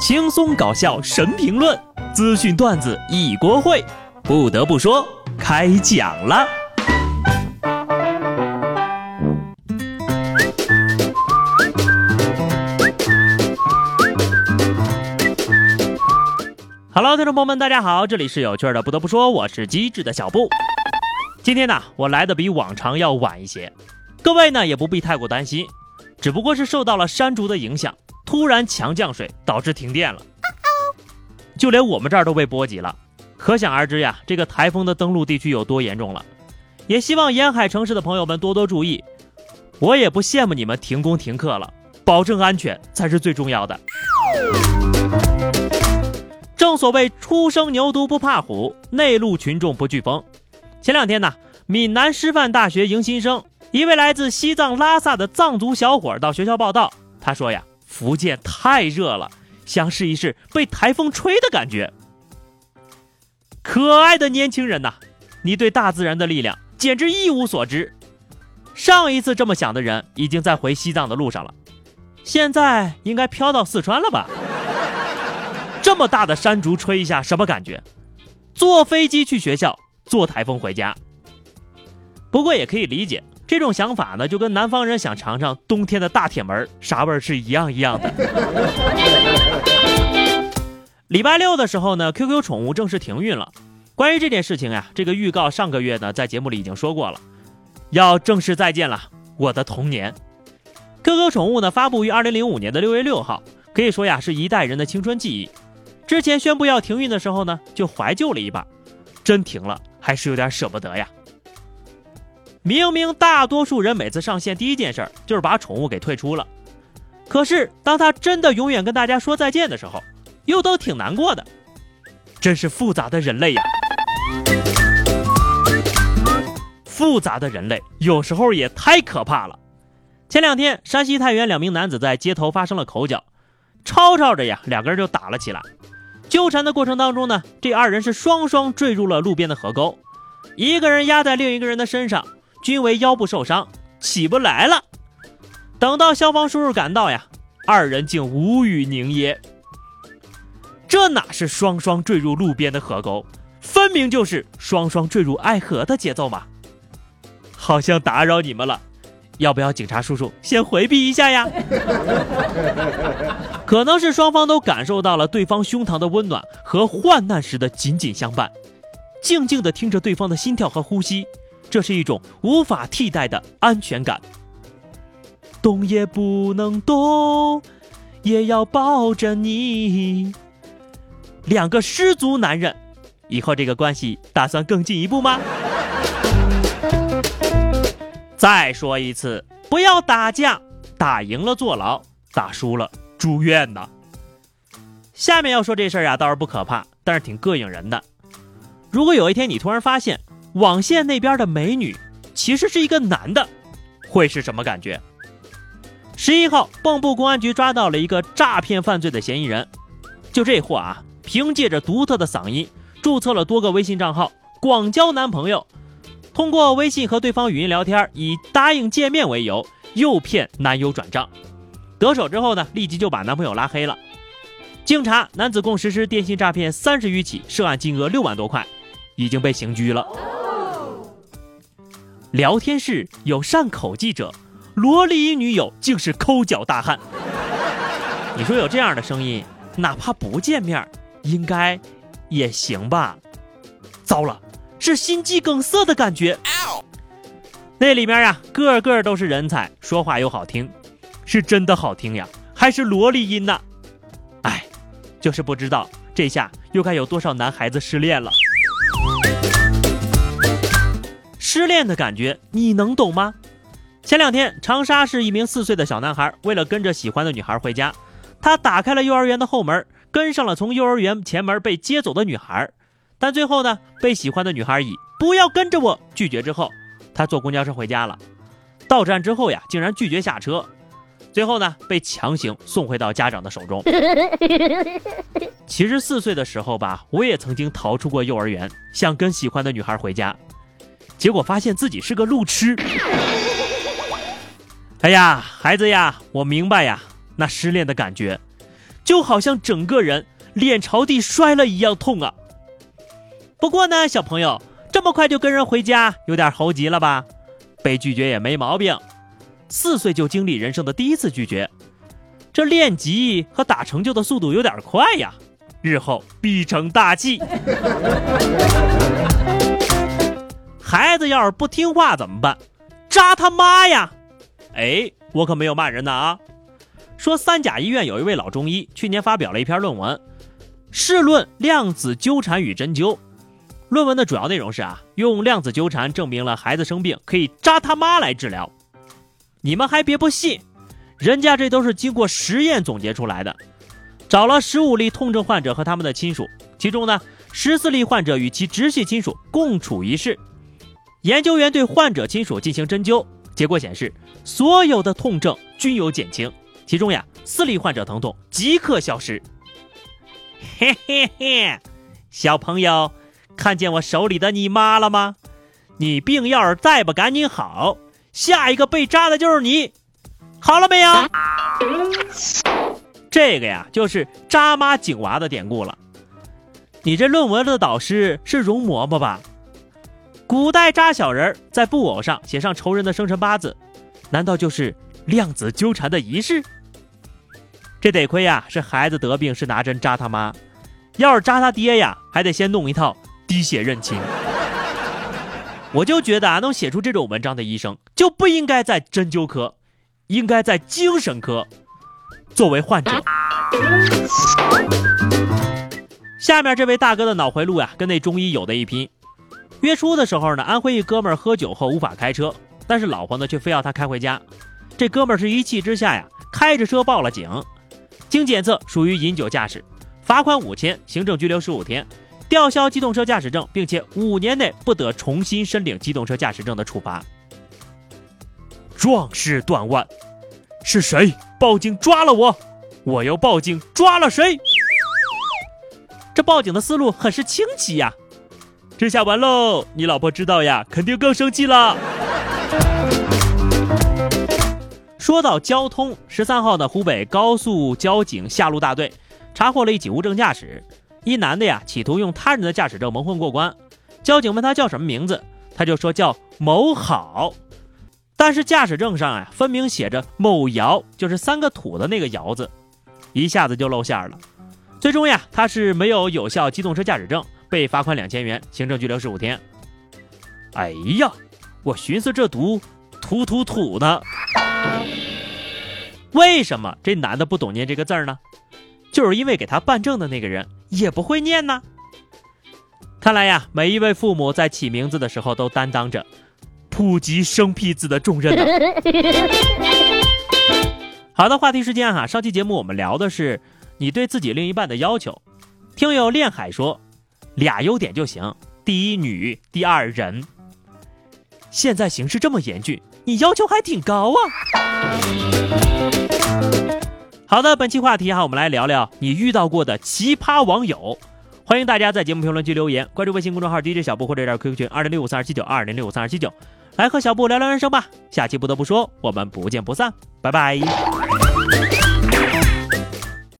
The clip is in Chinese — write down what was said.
轻松搞笑神评论，资讯段子一锅烩。不得不说，开讲了。Hello，听众朋友们，大家好，这里是有趣的。不得不说，我是机智的小布。今天呢，我来的比往常要晚一些，各位呢也不必太过担心，只不过是受到了山竹的影响，突然强降水导致停电了，就连我们这儿都被波及了，可想而知呀，这个台风的登陆地区有多严重了。也希望沿海城市的朋友们多多注意，我也不羡慕你们停工停课了，保证安全才是最重要的。正所谓初生牛犊不怕虎，内陆群众不惧风。前两天呢，闽南师范大学迎新生，一位来自西藏拉萨的藏族小伙到学校报道。他说呀，福建太热了，想试一试被台风吹的感觉。可爱的年轻人呐，你对大自然的力量简直一无所知。上一次这么想的人，已经在回西藏的路上了，现在应该飘到四川了吧？这么大的山竹吹一下，什么感觉？坐飞机去学校。坐台风回家，不过也可以理解这种想法呢，就跟南方人想尝尝冬天的大铁门啥味儿是一样一样的。礼拜六的时候呢，QQ 宠物正式停运了。关于这件事情呀，这个预告上个月呢在节目里已经说过了，要正式再见了，我的童年。QQ 宠物呢发布于二零零五年的六月六号，可以说呀是一代人的青春记忆。之前宣布要停运的时候呢，就怀旧了一把，真停了。还是有点舍不得呀。明明大多数人每次上线第一件事儿就是把宠物给退出了，可是当他真的永远跟大家说再见的时候，又都挺难过的。真是复杂的人类呀！复杂的人类有时候也太可怕了。前两天，山西太原两名男子在街头发生了口角，吵吵着呀，两个人就打了起来。纠缠的过程当中呢，这二人是双双坠入了路边的河沟，一个人压在另一个人的身上，均为腰部受伤，起不来了。等到消防叔叔赶到呀，二人竟无语凝噎。这哪是双双坠入路边的河沟，分明就是双双坠入爱河的节奏嘛！好像打扰你们了。要不要警察叔叔先回避一下呀？可能是双方都感受到了对方胸膛的温暖和患难时的紧紧相伴，静静的听着对方的心跳和呼吸，这是一种无法替代的安全感。动也不能动，也要抱着你。两个失足男人，以后这个关系打算更进一步吗？再说一次，不要打架，打赢了坐牢，打输了住院呢。下面要说这事儿啊，倒是不可怕，但是挺膈应人的。如果有一天你突然发现网线那边的美女其实是一个男的，会是什么感觉？十一号，蚌埠公安局抓到了一个诈骗犯罪的嫌疑人，就这货啊，凭借着独特的嗓音，注册了多个微信账号，广交男朋友。通过微信和对方语音聊天，以答应见面为由诱骗男友转账，得手之后呢，立即就把男朋友拉黑了。经查，男子共实施电信诈骗三十余起，涉案金额六万多块，已经被刑拘了。聊天室有善口记者，萝莉音女友竟是抠脚大汉。你说有这样的声音，哪怕不见面，应该也行吧？糟了！是心肌梗塞的感觉。那里面呀，个个都是人才，说话又好听，是真的好听呀，还是萝莉音呢？哎，就是不知道这下又该有多少男孩子失恋了。失恋的感觉你能懂吗？前两天，长沙市一名四岁的小男孩，为了跟着喜欢的女孩回家，他打开了幼儿园的后门，跟上了从幼儿园前门被接走的女孩。但最后呢，被喜欢的女孩以“不要跟着我”拒绝之后，他坐公交车回家了。到站之后呀，竟然拒绝下车，最后呢，被强行送回到家长的手中。其实四岁的时候吧，我也曾经逃出过幼儿园，想跟喜欢的女孩回家，结果发现自己是个路痴。哎呀，孩子呀，我明白呀，那失恋的感觉。就好像整个人脸朝地摔了一样痛啊。不过呢，小朋友这么快就跟人回家，有点猴急了吧？被拒绝也没毛病，四岁就经历人生的第一次拒绝，这练级和打成就的速度有点快呀，日后必成大器。孩子要是不听话怎么办？扎他妈呀！哎，我可没有骂人的啊。说三甲医院有一位老中医，去年发表了一篇论文，试论量子纠缠与针灸。论文的主要内容是啊，用量子纠缠证明了孩子生病可以扎他妈来治疗。你们还别不信，人家这都是经过实验总结出来的。找了十五例痛症患者和他们的亲属，其中呢，十四例患者与其直系亲属共处一室。研究员对患者亲属进行针灸，结果显示所有的痛症均有减轻，其中呀，四例患者疼痛即刻消失。嘿嘿嘿，小朋友。看见我手里的你妈了吗？你病要是再不赶紧好，下一个被扎的就是你。好了没有？这个呀，就是扎妈井娃的典故了。你这论文的导师是容嬷嬷吧？古代扎小人在布偶上写上仇人的生辰八字，难道就是量子纠缠的仪式？这得亏呀，是孩子得病是拿针扎他妈，要是扎他爹呀，还得先弄一套。滴血认亲，我就觉得啊，能写出这种文章的医生就不应该在针灸科，应该在精神科。作为患者，下面这位大哥的脑回路呀，跟那中医有的一拼。月初的时候呢，安徽一哥们儿喝酒后无法开车，但是老婆呢却非要他开回家。这哥们儿是一气之下呀，开着车报了警。经检测属于饮酒驾驶，罚款五千，行政拘留十五天。吊销机动车驾驶证，并且五年内不得重新申领机动车驾驶证的处罚。壮士断腕，是谁报警抓了我？我又报警抓了谁？这报警的思路很是清奇呀！这下完喽，你老婆知道呀，肯定更生气了。说到交通，十三号的湖北高速交警下路大队查获了一起无证驾驶。一男的呀，企图用他人的驾驶证蒙混过关。交警问他叫什么名字，他就说叫某好。但是驾驶证上啊，分明写着某尧，就是三个土的那个尧字，一下子就露馅了。最终呀，他是没有有效机动车驾驶证，被罚款两千元，行政拘留十五天。哎呀，我寻思这毒土土土呢，为什么这男的不懂念这个字呢？就是因为给他办证的那个人也不会念呢。看来呀，每一位父母在起名字的时候都担当着普及生僻字的重任呢。好的，话题时间哈，上期节目我们聊的是你对自己另一半的要求。听友恋海说，俩优点就行：第一女，第二人。现在形势这么严峻，你要求还挺高啊。好的，本期话题哈，我们来聊聊你遇到过的奇葩网友。欢迎大家在节目评论区留言，关注微信公众号 DJ 小布或者加 QQ 群二零六五三二七九二零六五三二七九，来和小布聊聊人生吧。下期不得不说，我们不见不散，拜拜。